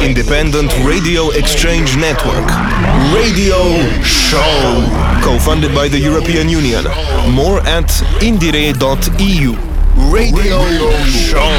independent radio exchange network. Radio Show. Co funded by the European Union. More at indiere.eu. Radio Show.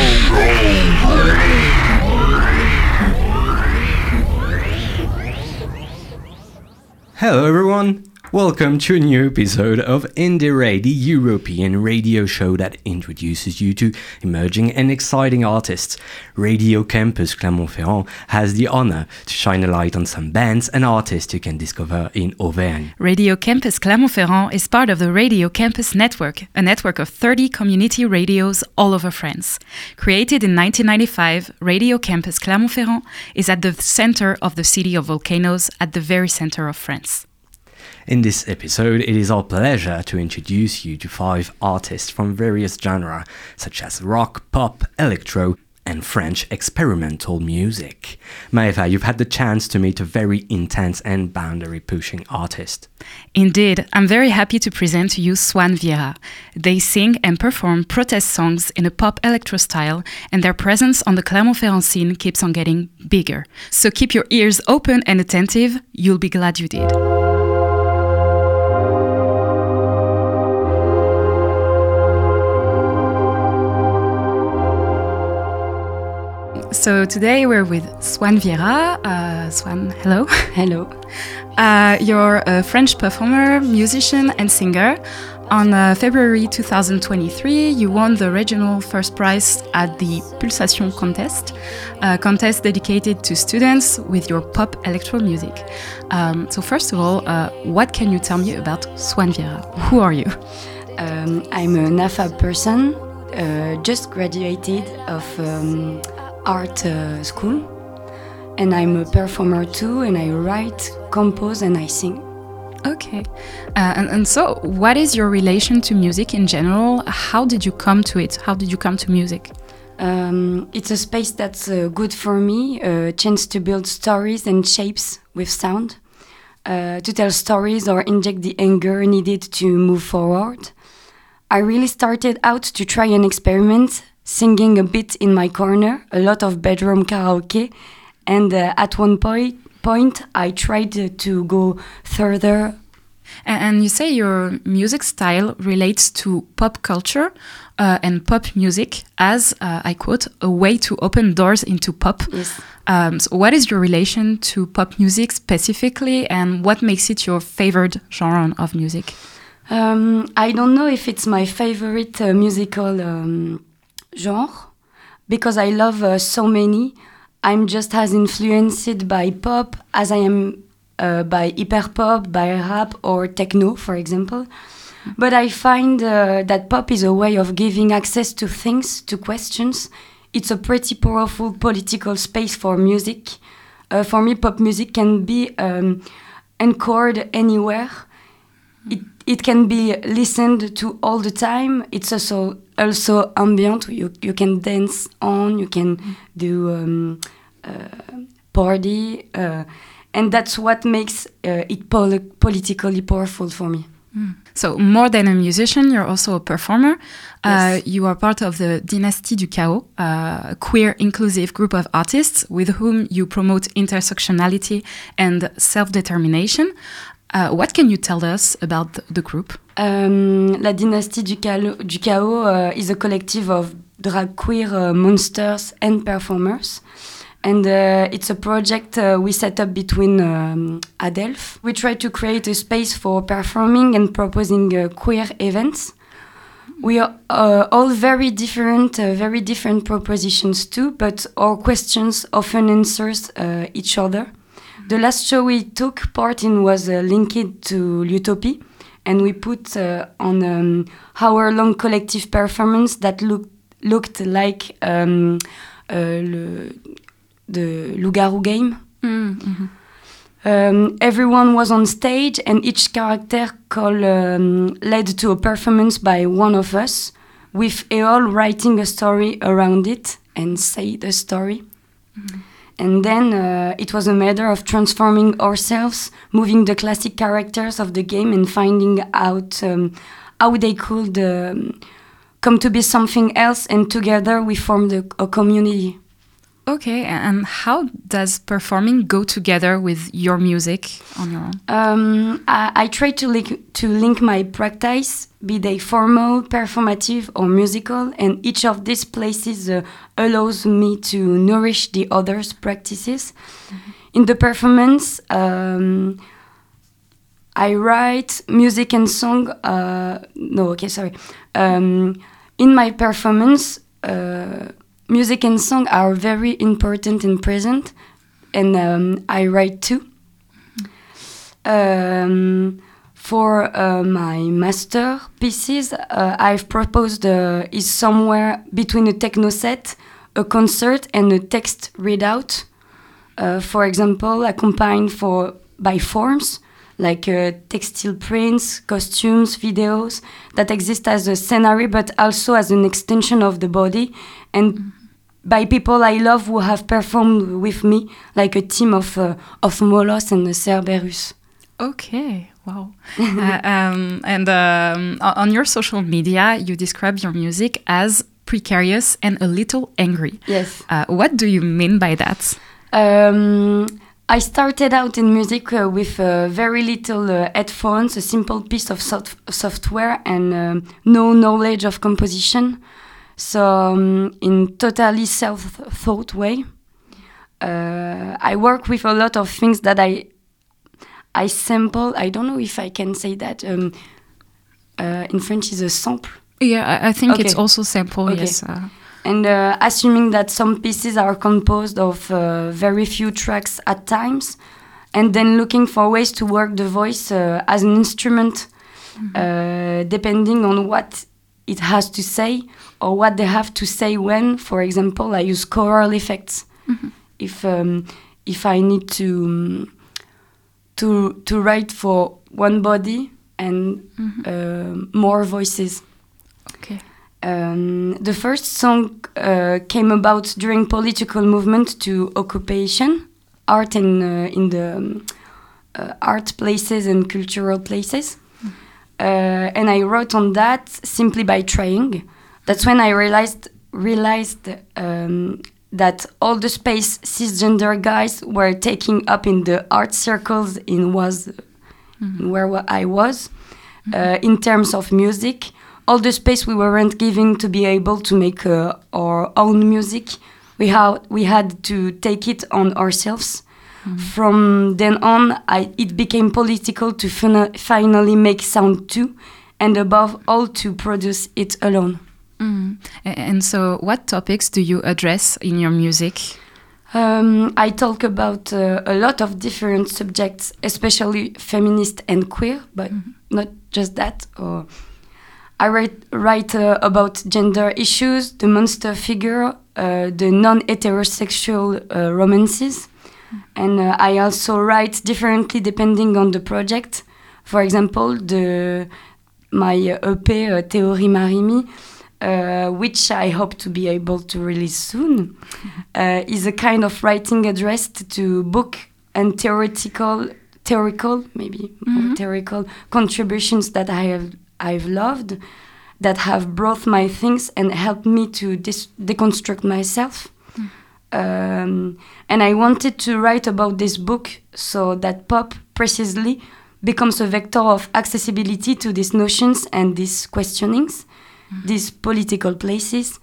Hello, everyone. Welcome to a new episode of Indie IndieRE, the European radio show that introduces you to emerging and exciting artists. Radio Campus Clermont-Ferrand has the honor to shine a light on some bands and artists you can discover in Auvergne. Radio Campus Clermont-Ferrand is part of the Radio Campus Network, a network of 30 community radios all over France. Created in 1995, Radio Campus Clermont-Ferrand is at the center of the city of volcanoes at the very center of France. In this episode, it is our pleasure to introduce you to five artists from various genres, such as rock, pop, electro, and French experimental music. Maeva, you've had the chance to meet a very intense and boundary pushing artist. Indeed, I'm very happy to present to you Swane Viera. They sing and perform protest songs in a pop electro style, and their presence on the Clermont-Ferrand scene keeps on getting bigger. So keep your ears open and attentive, you'll be glad you did. So today we're with Swane Viera. Uh, Swane, hello. Hello. Uh, you're a French performer, musician, and singer. On uh, February 2023, you won the regional first prize at the Pulsation contest, a contest dedicated to students with your pop electro music. Um, so, first of all, uh, what can you tell me about Swane Viera? Who are you? Um, I'm a NAFA person, uh, just graduated of um, art uh, school, and I'm a performer too, and I write, compose, and I sing. Okay. Uh, and, and so, what is your relation to music in general? How did you come to it? How did you come to music? Um, it's a space that's uh, good for me, a chance to build stories and shapes with sound, uh, to tell stories or inject the anger needed to move forward. I really started out to try an experiment, singing a bit in my corner, a lot of bedroom karaoke, and uh, at one point, point I tried to go further. And you say your music style relates to pop culture uh, and pop music as, uh, I quote, a way to open doors into pop. Yes. Um, so, what is your relation to pop music specifically, and what makes it your favorite genre of music? Um, I don't know if it's my favorite uh, musical um, genre because I love uh, so many. I'm just as influenced by pop as I am uh, by hyperpop, by rap or techno, for example. But I find uh, that pop is a way of giving access to things, to questions. It's a pretty powerful political space for music. Uh, for me, pop music can be um, encored anywhere. It, it can be listened to all the time. It's also also ambient. You you can dance on. You can do um, uh, party, uh, and that's what makes uh, it pol politically powerful for me. So, more than a musician, you're also a performer. Uh, you are part of the Dynastie du Chaos, a queer inclusive group of artists with whom you promote intersectionality and self determination. Uh, what can you tell us about the group? Um, La Dynastie du, Calo- du Chaos uh, is a collective of drag queer uh, monsters and performers. And uh, it's a project uh, we set up between um, Adelph. We try to create a space for performing and proposing uh, queer events. We are uh, all very different, uh, very different propositions too, but our questions often answers uh, each other. The last show we took part in was uh, linked to Utopia, and we put uh, on um, hour-long collective performance that looked looked like um, uh, le, the Loup-garou game. Um, everyone was on stage, and each character call um, led to a performance by one of us, with Eol writing a story around it and say the story. And then uh, it was a matter of transforming ourselves, moving the classic characters of the game, and finding out um, how they could um, come to be something else. And together we formed a, a community. Okay, and how does performing go together with your music on your own? Um, I, I try to link to link my practice, be they formal, performative, or musical, and each of these places uh, allows me to nourish the others' practices. In the performance, um, I write music and song. Uh, no, okay, sorry. Um, in my performance, uh, music and song are very important and present, and um, I write too. Um, for uh, my master pieces, uh, I've proposed uh, is somewhere between a techno set, a concert, and a text readout. Uh, for example, accompanied for by forms like uh, textile prints, costumes, videos that exist as a scenery, but also as an extension of the body, and by people I love who have performed with me, like a team of uh, of Molos and Cerberus. Okay, wow. uh, um, and um, on your social media, you describe your music as precarious and a little angry. Yes. Uh, what do you mean by that? Um, I started out in music uh, with uh, very little uh, headphones, a simple piece of soft- software, and um, no knowledge of composition. So, um, in totally self-thought way, uh, I work with a lot of things that I I sample. I don't know if I can say that. Um, uh, in French, is a sample. Yeah, I, I think it's also sample. Okay. Yes. Uh, and uh, assuming that some pieces are composed of uh, very few tracks at times, and then looking for ways to work the voice uh, as an instrument, uh, depending on what it has to say or what they have to say when. For example, I use choral effects. If um, if I need to to to write for one body and uh, more voices. okay. Um, the first song uh, came about during political movement to occupation, art in uh, in the um, uh, art places and cultural places, uh, and I wrote on that simply by trying. That's when I realized realized um, that all the space cisgender guys were taking up in the art circles in was where I was uh, in terms of music. All the space we weren't giving to be able to make uh, our own music, we had we had to take it on ourselves. From then on, I, it became political to fina- finally make sound too, and above all, to produce it alone. Mm. And so, what topics do you address in your music? Um, I talk about uh, a lot of different subjects, especially feminist and queer, but not just that. Or I write, write uh, about gender issues, the monster figure, uh, the non-heterosexual uh, romances, and uh, I also write differently depending on the project. For example, the my EP uh, Théorie Marry Me, uh, which I hope to be able to release soon, uh, is a kind of writing addressed to book and theoretical, theoretical maybe more theoretical contributions that I have I've loved, that have brought my things and helped me to dis- deconstruct myself. Um, and I wanted to write about this book so that pop precisely becomes a vector of accessibility to these notions and these questionings, these political places.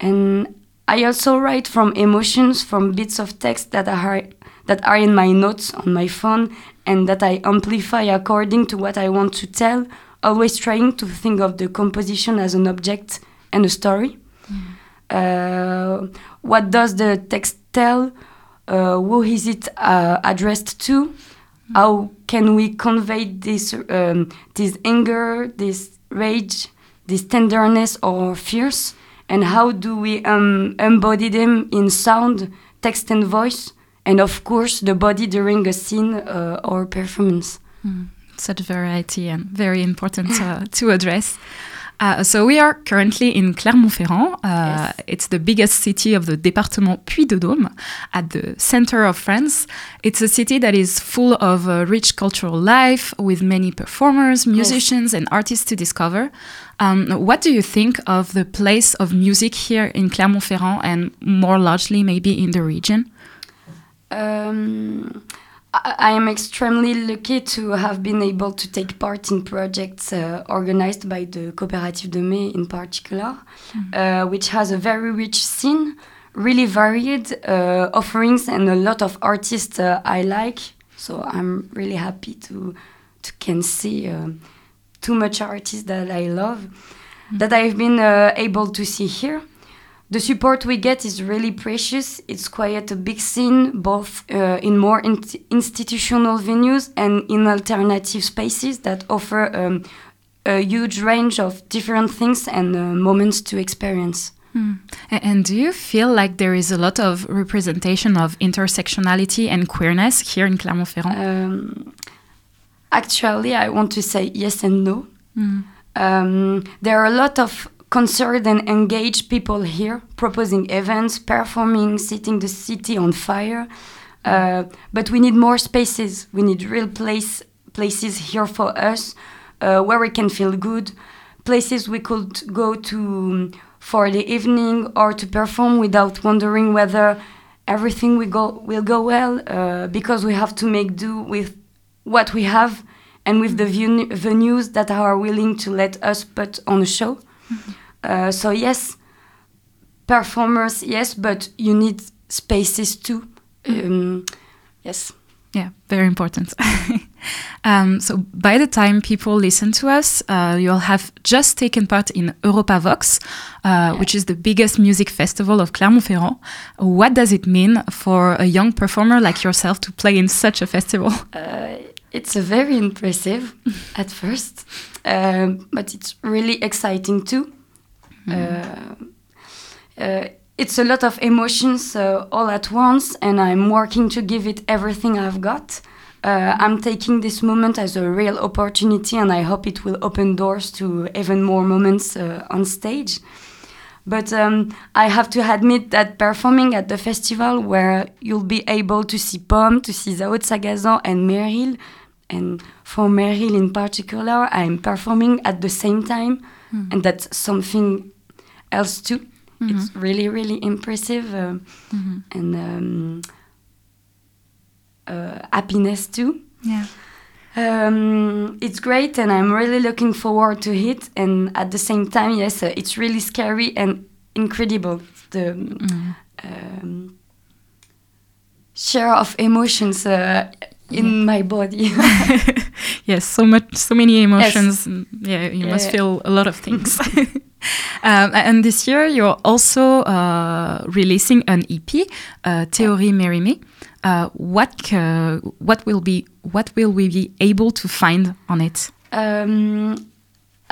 And I also write from emotions, from bits of text that are that are in my notes on my phone and that I amplify according to what I want to tell, always trying to think of the composition as an object and a story. Uh, what does the text tell? Uh, who is it uh, addressed to? How can we convey this um, this anger, this rage, this tenderness or fears? And how do we um, embody them in sound, text, and voice? And of course, the body during a scene uh, or performance. Such variety and very important uh, to address. Uh, so we are currently in Clermont-Ferrand. Uh, Yes. It's the biggest city of the département Puy-de-Dôme, at the center of France. It's a city that is full of uh, rich cultural life, with many performers, musicians, and artists to discover. Um, what do you think of the place of music here in Clermont-Ferrand, and more largely maybe in the region? Um, I, am extremely lucky to have been able to take part in projects uh, organized by the Coopérative de Mai in particular, uh, which has a very rich scene, really varied uh, offerings, and a lot of artists uh, I like. So I'm really happy to to can see uh, too much artists that I love that I've been uh, able to see here. The support we get is really precious. It's quite a big scene, both uh, in more in- institutional venues and in alternative spaces that offer um, a huge range of different things and uh, moments to experience. A- And do you feel like there is a lot of representation of intersectionality and queerness here in Clermont-Ferrand? Um, actually, I want to say yes and no. Um, there are a lot of concerned and engaged people here proposing events, performing, setting the city on fire. Uh, but we need more spaces. We need real place places here for us uh, where we can feel good. Places we could go to um, for the evening or to perform without wondering whether everything will go will go well uh, because we have to make do with what we have and with the venues that are willing to let us put on a show. Uh, so yes, performers, yes, but you need spaces too. Um, yes. Yeah, very important. um, so by the time people listen to us, uh, you'll have just taken part in Europavox, uh, which is the biggest music festival of Clermont-Ferrand. What does it mean for a young performer like yourself to play in such a festival? Uh, it's a very impressive at first, um, but it's really exciting too. Uh, uh, it's a lot of emotions uh, all at once, and I'm working to give it everything I've got. Uh, I'm taking this moment as a real opportunity, and I hope it will open doors to even more moments uh, on stage. But um, I have to admit that performing at the festival, where you'll be able to see Pomme, to see Zaho de Sagazan and Meryl, and for Meryl in particular, I'm performing at the same time, and that's something else too. It's really, really impressive, uh, and um, uh, happiness too. Yeah. Um, it's great, and I'm really looking forward to it. And at the same time, yes, uh, it's really scary and incredible. The um, share of emotions uh, in my body. yes, so much, so many emotions. Mm, Yeah, you must feel a lot of things. um, and this year, you're also uh, releasing an EP, uh, Théorie Marry Me. Uh, what what will be what will we be able to find on it? Um,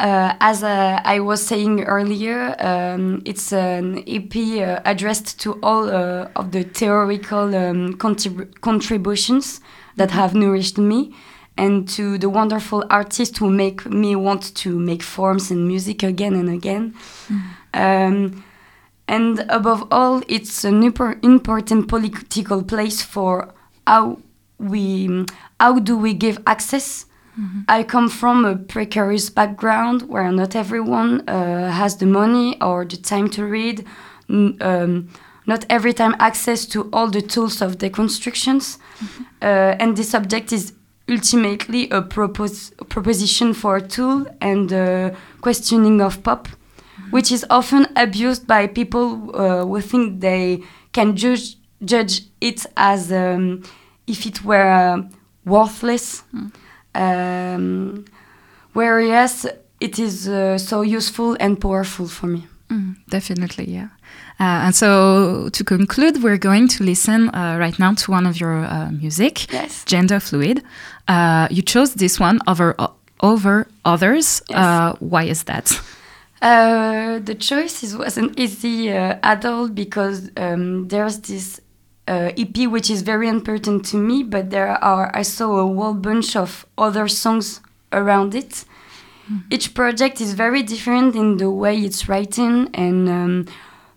uh, as uh, I was saying earlier, um, it's an EP uh, addressed to all uh, of the theoretical um, contrib- contributions that have nourished me and to the wonderful artists who make me want to make forms and music again and again. Um, and above all, it's an important political place for how we how do we give access? I come from a precarious background where not everyone uh, has the money or the time to read, um, not every time access to all the tools of deconstructions. Uh, and this subject is ultimately a propos- proposition for a tool and uh, questioning of pop, which is often abused by people uh, who think they can judge, judge it as um, if it were uh, worthless. Um, whereas it is uh, so useful and powerful for me. Mm, definitely, yeah. Uh, and so to conclude, we're going to listen uh, right now to one of your uh, music, Yes. Gender Fluid. Uh, you chose this one over over others. Yes. Uh, why is that? Uh, the choice is, wasn't easy uh, at all because um, there's this uh, EP which is very important to me, but there are I saw a whole bunch of other songs around it, Mm. Each project is very different in the way it's written and um,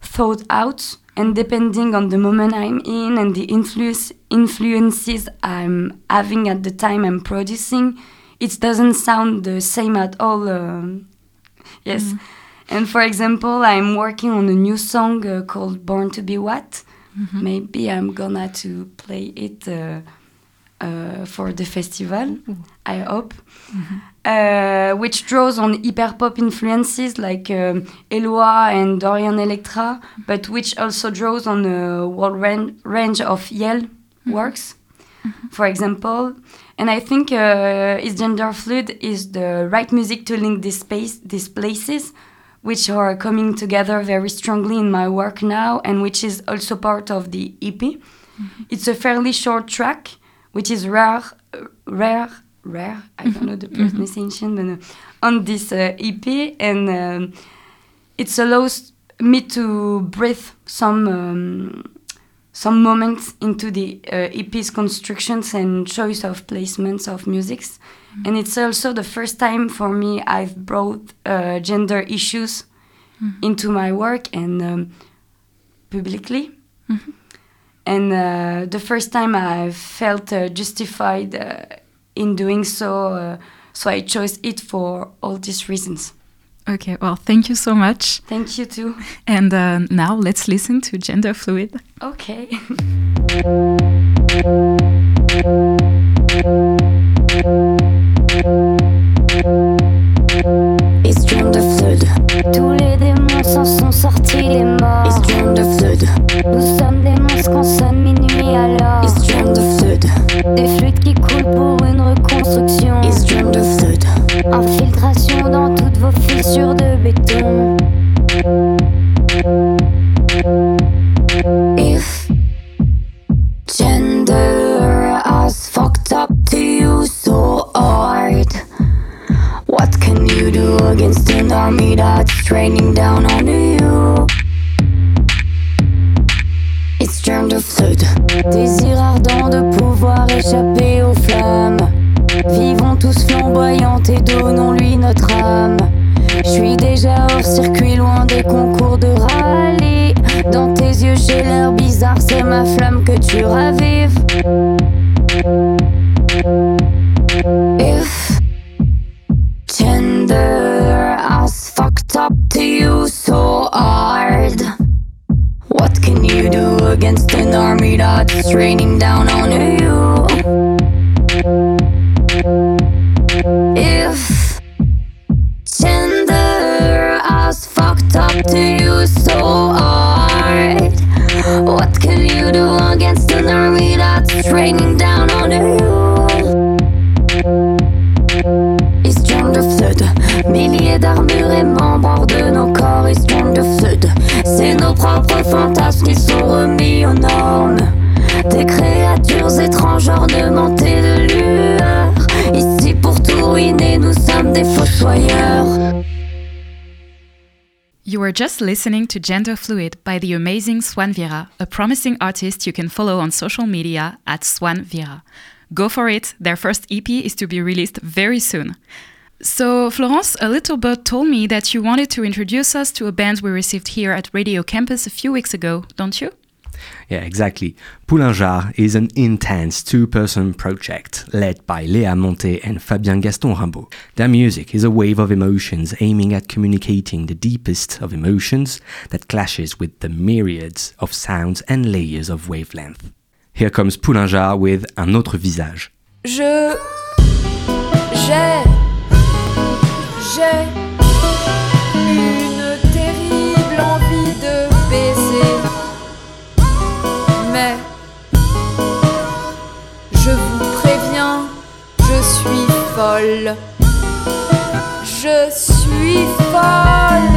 thought out, and depending on the moment I'm in and the influence influences I'm having at the time I'm producing, it doesn't sound the same at all. Um, yes. Mm. And for example, I'm working on a new song uh, called "Born to Be What." Mm -hmm. Maybe I'm gonna to play it uh, uh, for the festival. I hope. Mm -hmm. Uh, which draws on hyperpop influences like um, Eloi and Dorian Electra, but which also draws on a wide ran range of Yale mm -hmm. works, mm -hmm. for example. And I think uh, is gender fluid is the right music to link this space, these places, which are coming together very strongly in my work now, and which is also part of the EP. Mm -hmm. It's a fairly short track, which is rare, uh, rare rare. I don't know the mm-hmm. pronunciation, but uh, on this uh, EP, and um, it allows me to breathe some um, some moments into the uh, EP's constructions and choice of placements of musics. Mm-hmm. And it's also the first time for me I've brought uh, gender issues mm-hmm. into my work and um, publicly. Mm-hmm. And uh, the first time I felt uh, justified in doing so. Uh, so I chose it for all these reasons. Okay, well, thank you so much. Thank you too. And uh, now let's listen to Gender Fluid. Okay. Fluid. Tous les démons s'en sont sortis les morts. Nous sommes des monstres quand sonne minuit alors. It's gender fluid. Des fluides qui coulent pour une reconstruction. Infiltration dans toutes vos fissures de béton. If against an army that's raining down on you? It's turned of flood. Désir ardent de pouvoir échapper aux flammes. Vivons tous flamboyantes et donnons-lui notre âme. Je suis déjà hors circuit, loin des concours de rallye. Dans tes yeux, j'ai l'air bizarre, c'est ma flamme que tu ravives. That's raining down on you? If gender has fucked up to you so hard, what can you do against an army that's raining down on you? Milliers d'armures et membres de nos corps, ils de feu. C'est nos propres fantasmes qui sont remis aux normes. Des créatures étranges ornementées de lueur. Ici pour tout ruiner, nous sommes des fossoyeurs. You were just listening to Gender Fluid by the amazing Swane Viera, a promising artist you can follow on social media at Swane Viera. Go for it, their first EP is to be released very soon. So, Florence, a little bird told me that you wanted to introduce us to a band we received here at Radio Campus a few weeks ago, don't you? Yeah, exactly. Poulain is an intense two person project led by Léa Monté and Fabien Gaston Rimbaud. Their music is a wave of emotions aiming at communicating the deepest of emotions that clashes with the myriads of sounds and layers of wavelength. Here comes Poulain with Un autre visage. Je. J'ai j'ai Je suis folle.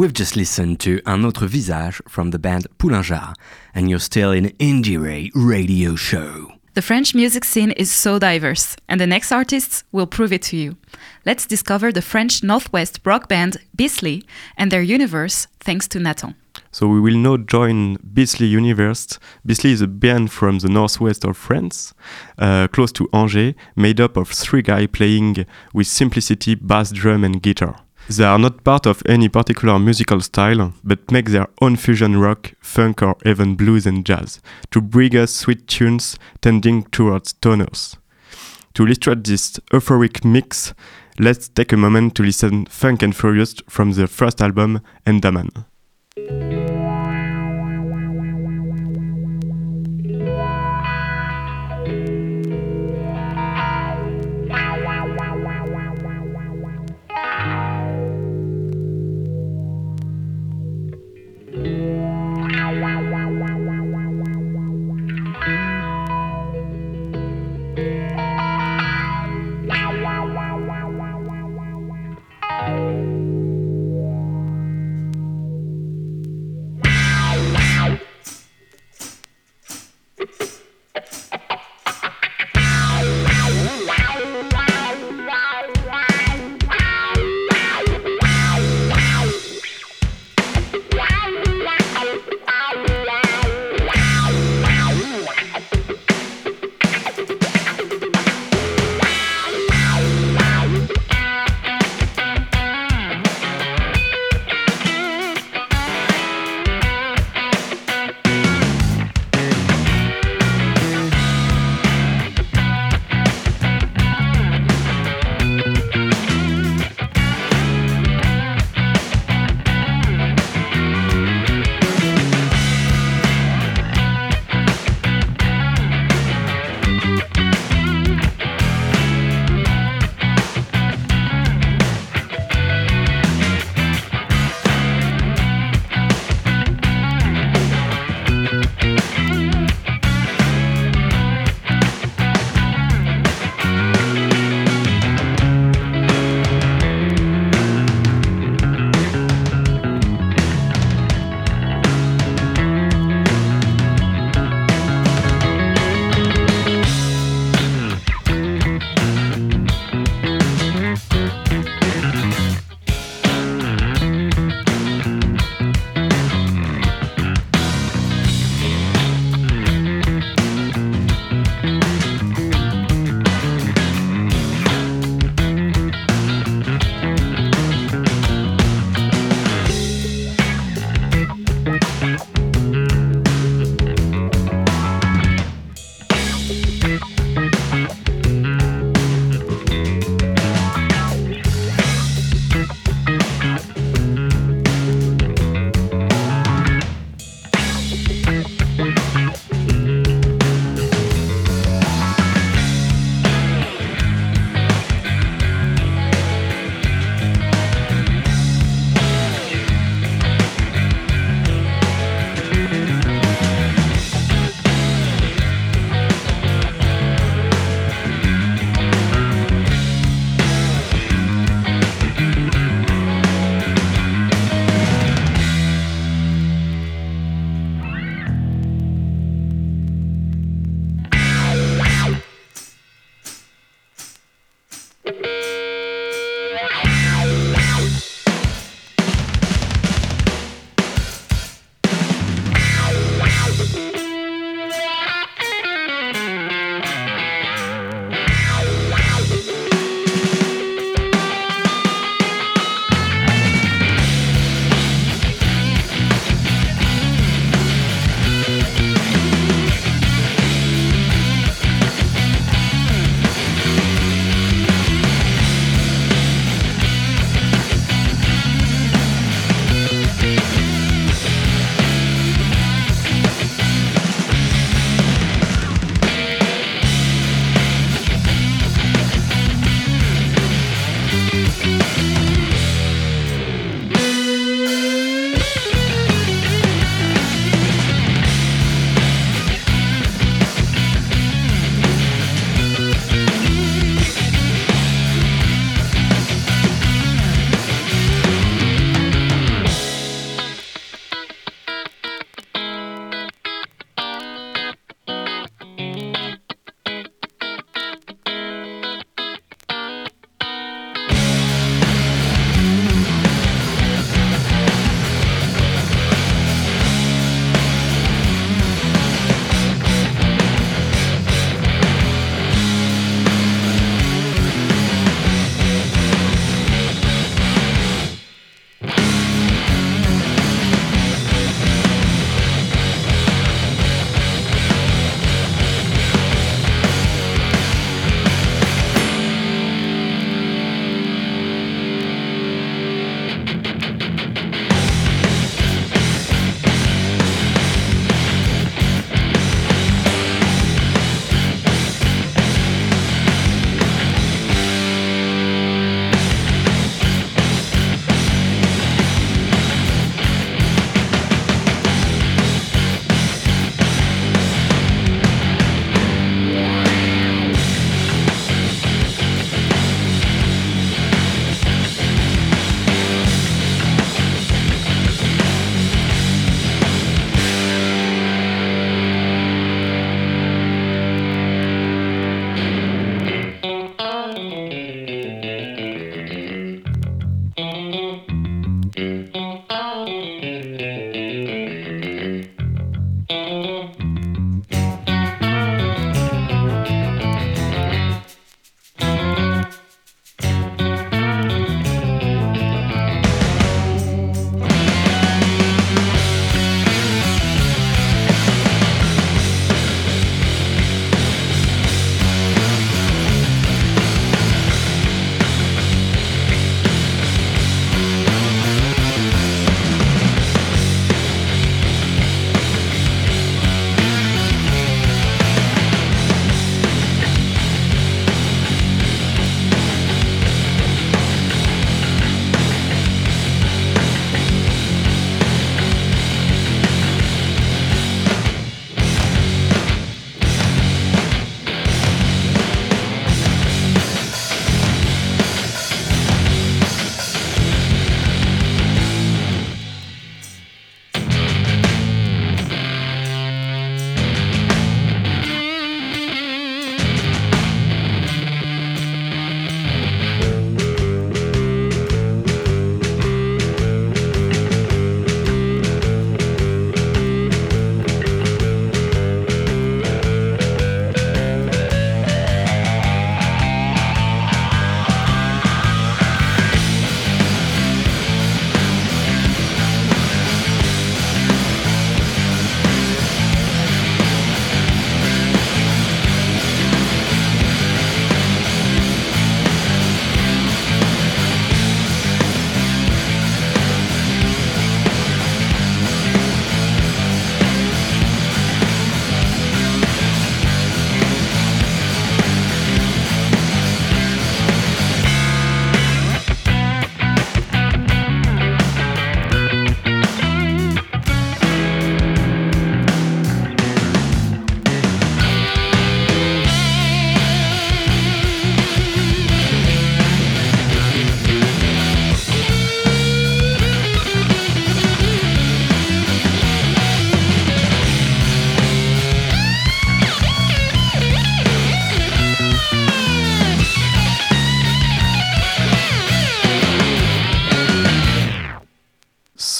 We've just listened to Un autre visage from the band Poulainjar, and you're still in IndieRE Radio Show. The French music scene is so diverse, and the next artists will prove it to you. Let's discover the French Northwest rock band Beastly and their universe thanks to Nathan. So we will now join Beastly Universe. Beastly is a band from the northwest of France, uh, close to Angers, made up of three guys playing with simplicity bass, drum, and guitar. They are not part of any particular musical style, but make their own fusion rock, funk, or even blues and jazz to bring us sweet tunes tending towards toners. To illustrate this euphoric mix, let's take a moment to listen Funk and Furious from their first album, Andaman.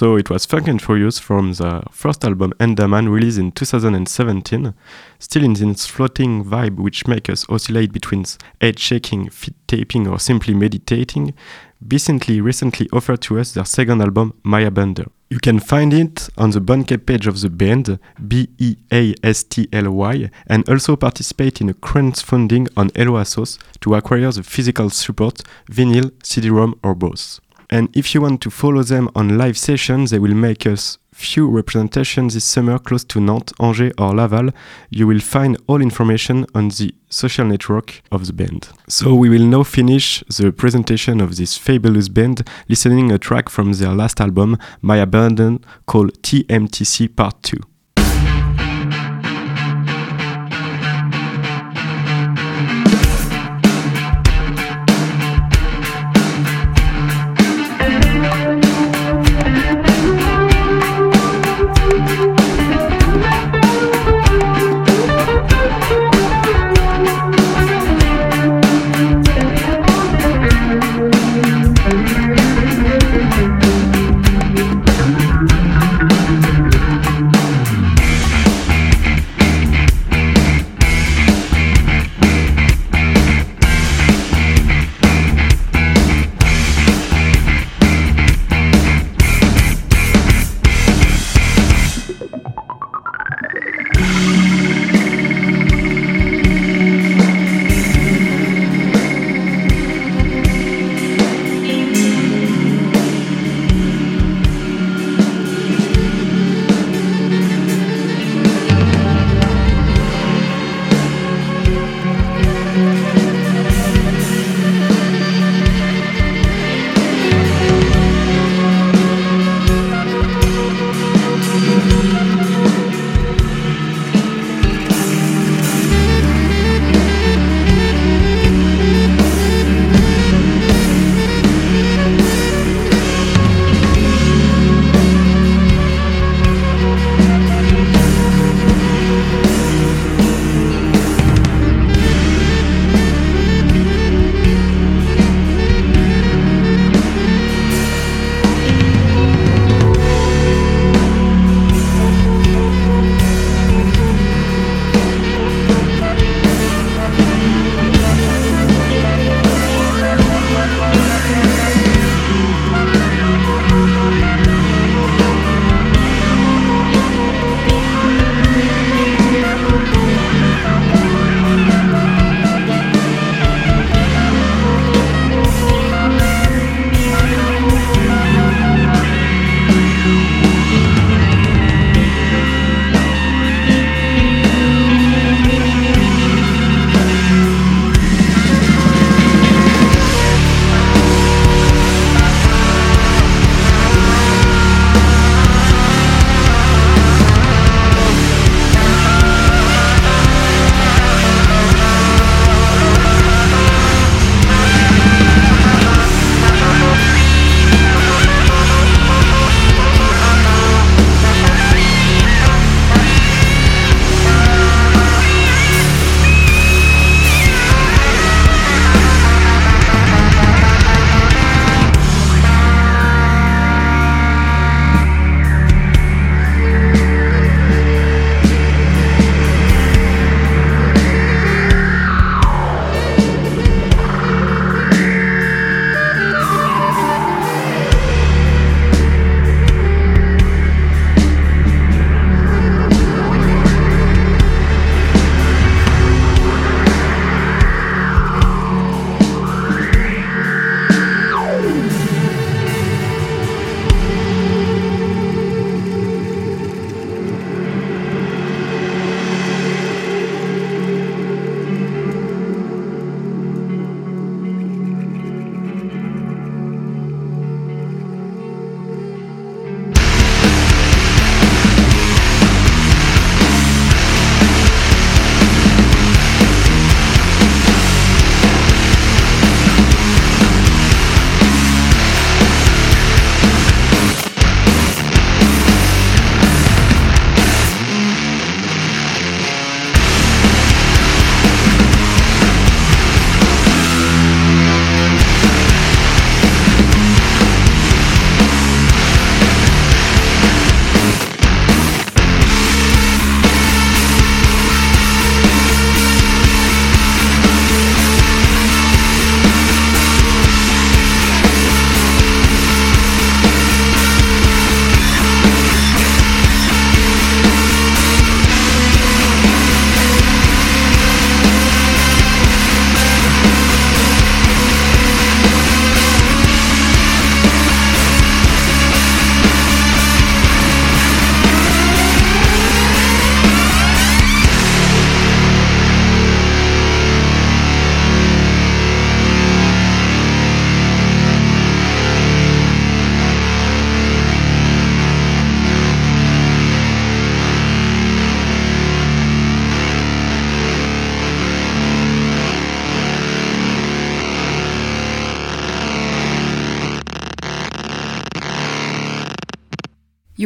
So it was Funk and Furious from the first album Andaman released in 2017, still in this floating vibe which makes us oscillate between head shaking, feet tapping or simply meditating. Recently, recently offered to us their second album, Mayabunder. You can find it on the Bandcamp page of the band, B-E-A-S-T-L-Y, and also participate in a crowdfunding on HelloAsso to acquire the physical support, vinyl, CD-ROM or both. And if you want to follow them on live sessions, they will make us few representations this summer close to Nantes, Angers or Laval. You will find all information on the social network of the band. So we will now finish the presentation of this fabulous band listening a track from their last album, Mayabunder, called TMTC Part 2.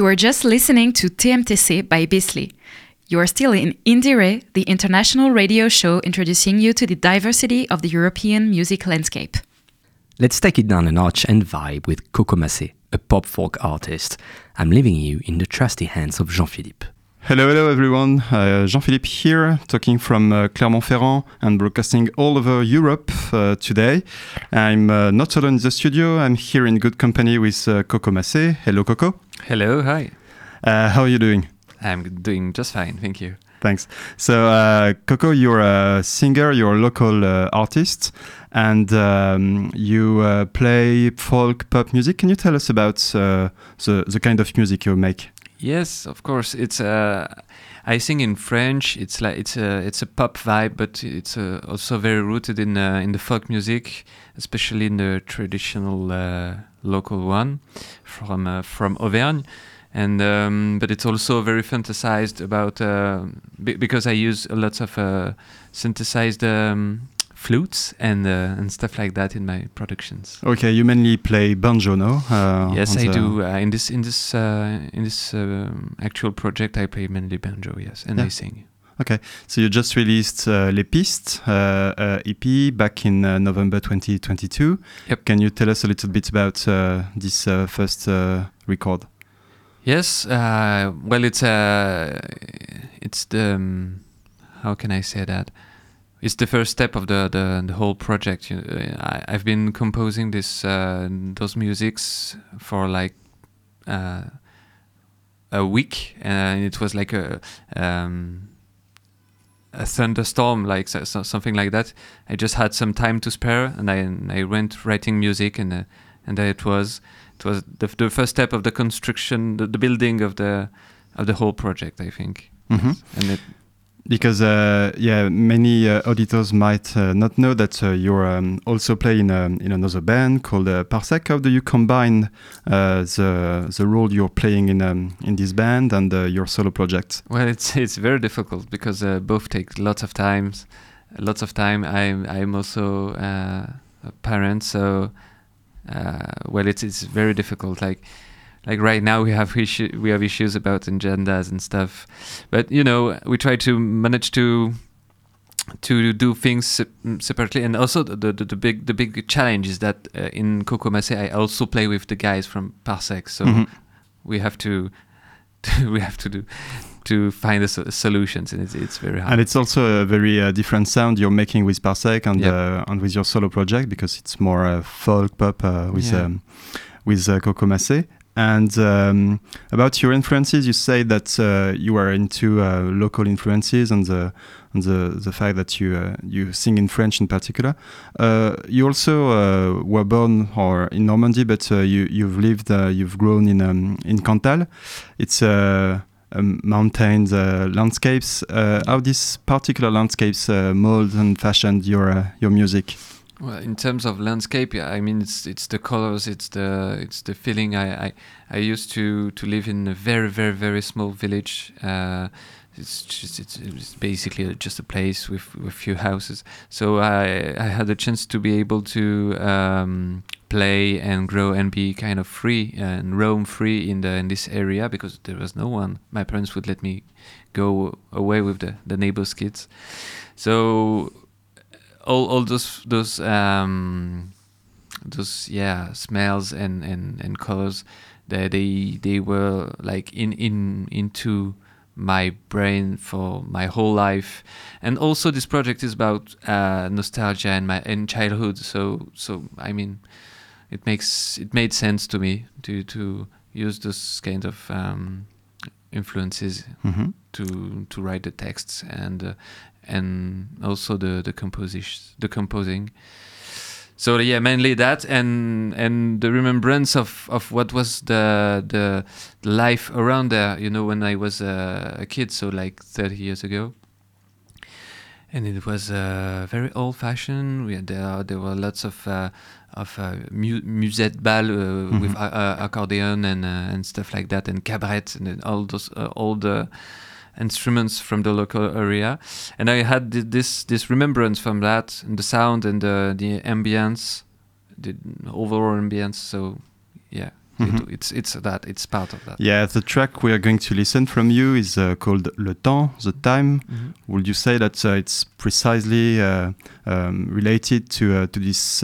You are just listening to TMTC by Beastly. You are still in IndieRE, the international radio show introducing you to the diversity of the European music landscape. Let's take it down a notch and vibe with Coco Macé, a pop folk artist. I'm leaving you in the trusty hands of Jean-Philippe. Hello, hello everyone. Uh, Jean-Philippe here, talking from uh, Clermont-Ferrand and broadcasting all over Europe uh, today. I'm uh, not alone in the studio. I'm here in good company with uh, Coco Macé. Hello, Coco. Hello, hi. Uh, how are you doing? I'm doing just fine, thank you. Thanks. So, uh, Coco, you're a singer, you're a local uh, artist, and um, you uh, play folk pop music. Can you tell us about uh, the, the kind of music you make? Yes, of course. It's uh, I sing in French. It's like it's a it's a pop vibe, but it's uh, also very rooted in uh, in the folk music, especially in the traditional uh, local one from uh, from Auvergne. And um, but it's also very fantasized about uh, be- because I use lots of uh, synthesized um, flutes and uh, and stuff like that in my productions. Okay, you mainly play banjo, no? Uh, yes, I do. Uh, in this in this uh, in this um, actual project, I play mainly banjo. Yes, and Yeah. I sing. Okay, so you just released uh, Les Pistes uh, uh, EP back in uh, November 2022. Yep. Can you tell us a little bit about uh, this uh, first uh, record? Yes. Uh, well, it's uh, it's the um, how can I say that? It's the first step of the the, the whole project. You uh, I, I've been composing this uh, those musics for like uh, a week, and it was like a um, a thunderstorm, like so, so, something like that. I just had some time to spare, and I and I went writing music, and uh, and there it was. It was the, the first step of the construction, the, the building of the of the whole project. I think, Mhm. and it, Because uh, yeah, many uh, auditors might uh, not know that uh, you're um, also playing um, in another band called uh, Parsec. How do you combine uh, the the role you're playing in um, in this band and your solo project? well, it's it's very difficult because both take lots of times, lots of time. I'm I'm also a parent, so well, it's it's very difficult. Like like right now we have issue we have issues about agendas and stuff, but you know we try to manage to to do things separately and also the, the the big the big challenge is that uh, in Coco Macé I also play with the guys from Parsec so Mhm. we have to we have to do to find the so- solutions and it's, it's very hard And it's also a very uh, different sound you're making with Parsec and Yep. uh, and with your solo project because it's more uh, folk pop uh, with Yeah. um, with uh, Coco Macé. And um, about your influences, you say that uh, you are into uh, local influences and the and the, the fact that you uh, you sing in French in particular. Uh, you also uh, were born or in Normandy, but uh, you you've lived you've grown in um, in Cantal. It's uh, um, mountains landscapes. How these particular landscapes mold and fashioned your your music? Well, in terms of landscape, yeah, I mean it's it's the colors, it's the it's the feeling. I I, I used to to live in a very very very small village. Uh, it's just it's, it's basically just a place with with few houses. So I I had a chance to be able to um, play and grow and be kind of free and roam free in the in this area because there was no one. My parents would let me go away with the the neighbors' kids. So all all those those um those yeah smells and and and colors they they they were like in in into my brain for my whole life and also this project is about uh nostalgia and my and childhood so so i mean it makes it made sense to me to to use those kind of um influences Mhm. to to write the texts and uh, and also the the composition the composing. So yeah mainly that and and the remembrance of of what was the the life around there you know when i was uh, a kid so like 30 years ago. And it was uh, very old fashioned we had there there were lots of uh, of uh, mu- musette ball uh, with uh, uh, accordion and uh, and stuff like that and cabaret and all those uh, all the instruments from the local area and i had thi- this this remembrance from that and the sound and the the ambience the overall ambience so yeah Mhm. It, it's it's that. It's part of that. Yeah, the track we are going to listen from you is uh, called Le Temps, the time. Mhm. Would you say that uh, it's precisely uh, um, related to uh, to this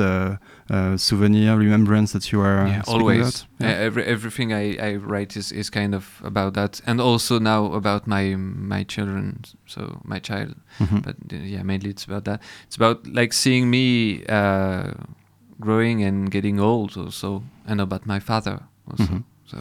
uh, souvenir remembrance that you are yeah, always. about? Yeah. every everything I, I write is, is kind of about that, and also now about my my children. So my child, Mhm. but yeah, mainly it's about that. It's about like seeing me uh, growing and getting old, also, and about my father also. Mhm. So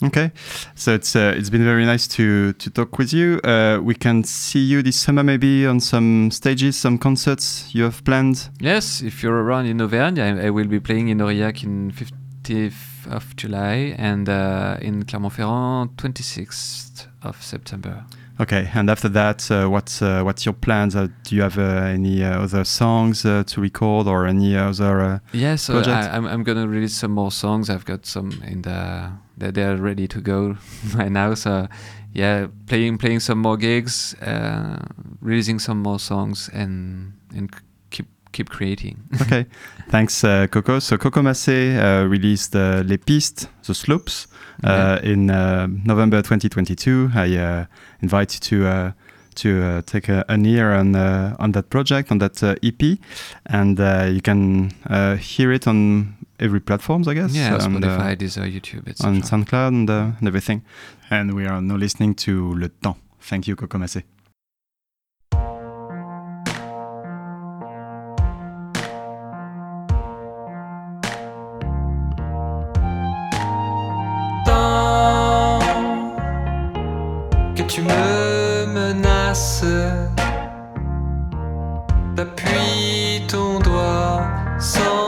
Okay, so it's uh, it's been very nice to to talk with you. Uh, we can see you this summer maybe on some stages, some concerts you have planned. yes, if you're around in Auvergne, I, I will be playing in Aurillac in 50th of July and uh, in Clermont-Ferrand 26th of September. Okay, and after that, uh, what's uh, what's your plans? Uh, do you have uh, any uh, other songs uh, to record or any other? Uh, Yeah, so I'm I'm gonna release some more songs. I've got some in the that they're ready to go right now. So yeah, playing playing some more gigs, uh, releasing some more songs, and and keep keep creating. okay, thanks, uh, Coco. So Coco Macé uh, released uh, Les Pistes, The Slopes, uh, in uh, November 2022. I uh, invite you to. Uh, to uh, take a, an ear on uh, on that project on that uh, EP, and uh, you can uh, hear it on every platforms, I guess. yeah, and, uh, Spotify, Deezer, YouTube, etc. on SoundCloud and, uh, and everything. And we are now listening to Le Temps. Thank you, Coco Macé. Tu me menaces, t'appuies ton doigt sans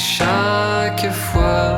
chaque fois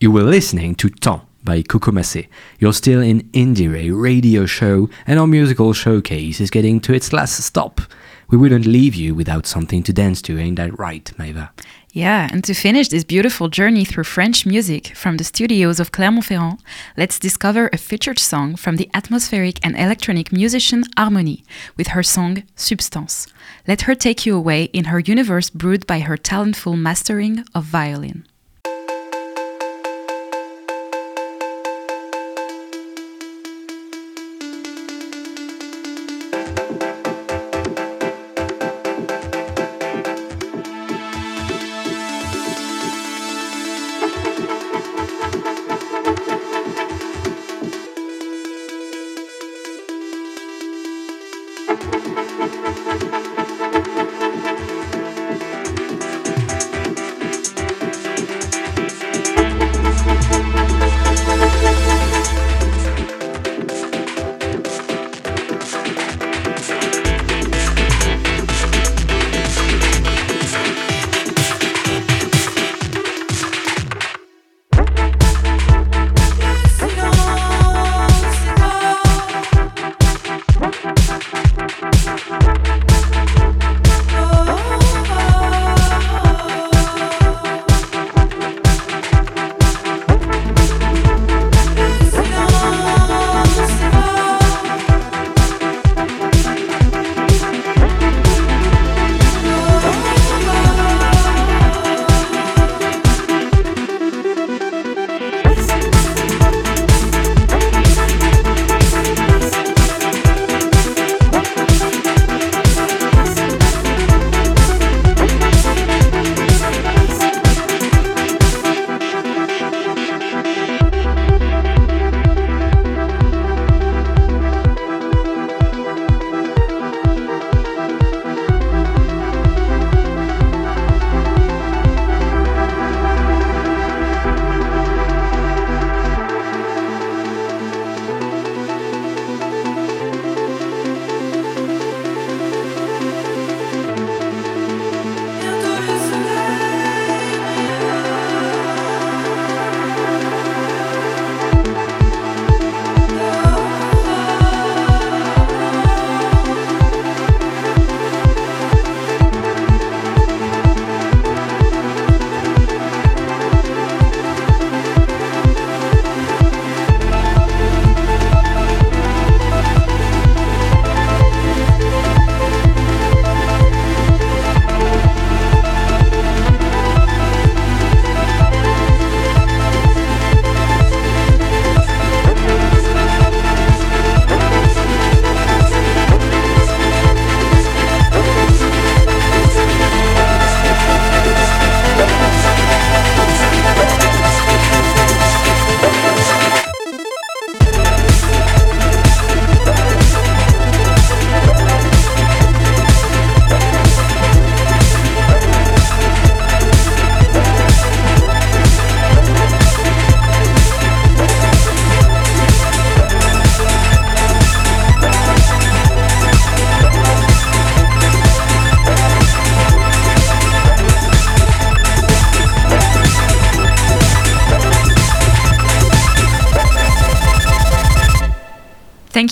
You were listening to Temps by Macé. You're still in IndieRE radio show, and our musical showcase is getting to its last stop. We wouldn't leave you without something to dance to, ain't that right, Maeva? Yeah, and to finish this beautiful journey through French music from the studios of Clermont-Ferrand, let's discover a featured song from the atmospheric and electronic musician Armoni with her song Substance. Let her take you away in her universe brewed by her talentful mastering of violin.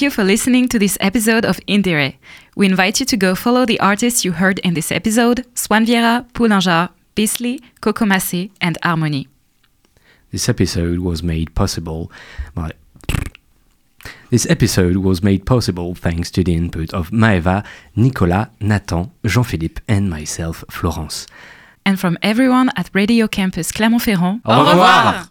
You for listening to this episode of IndieRE. We invite you to go follow the artists you heard in this episode Swane Viera, Poulainjar, Beastly, Coco Macé, and Armoni. This episode was made possible by. This episode was made possible thanks to the input of Maeva, Nicolas, Nathan, Jean-Philippe, and myself, Florence. And from everyone at Radio Campus Clermont-Ferrand, Au revoir.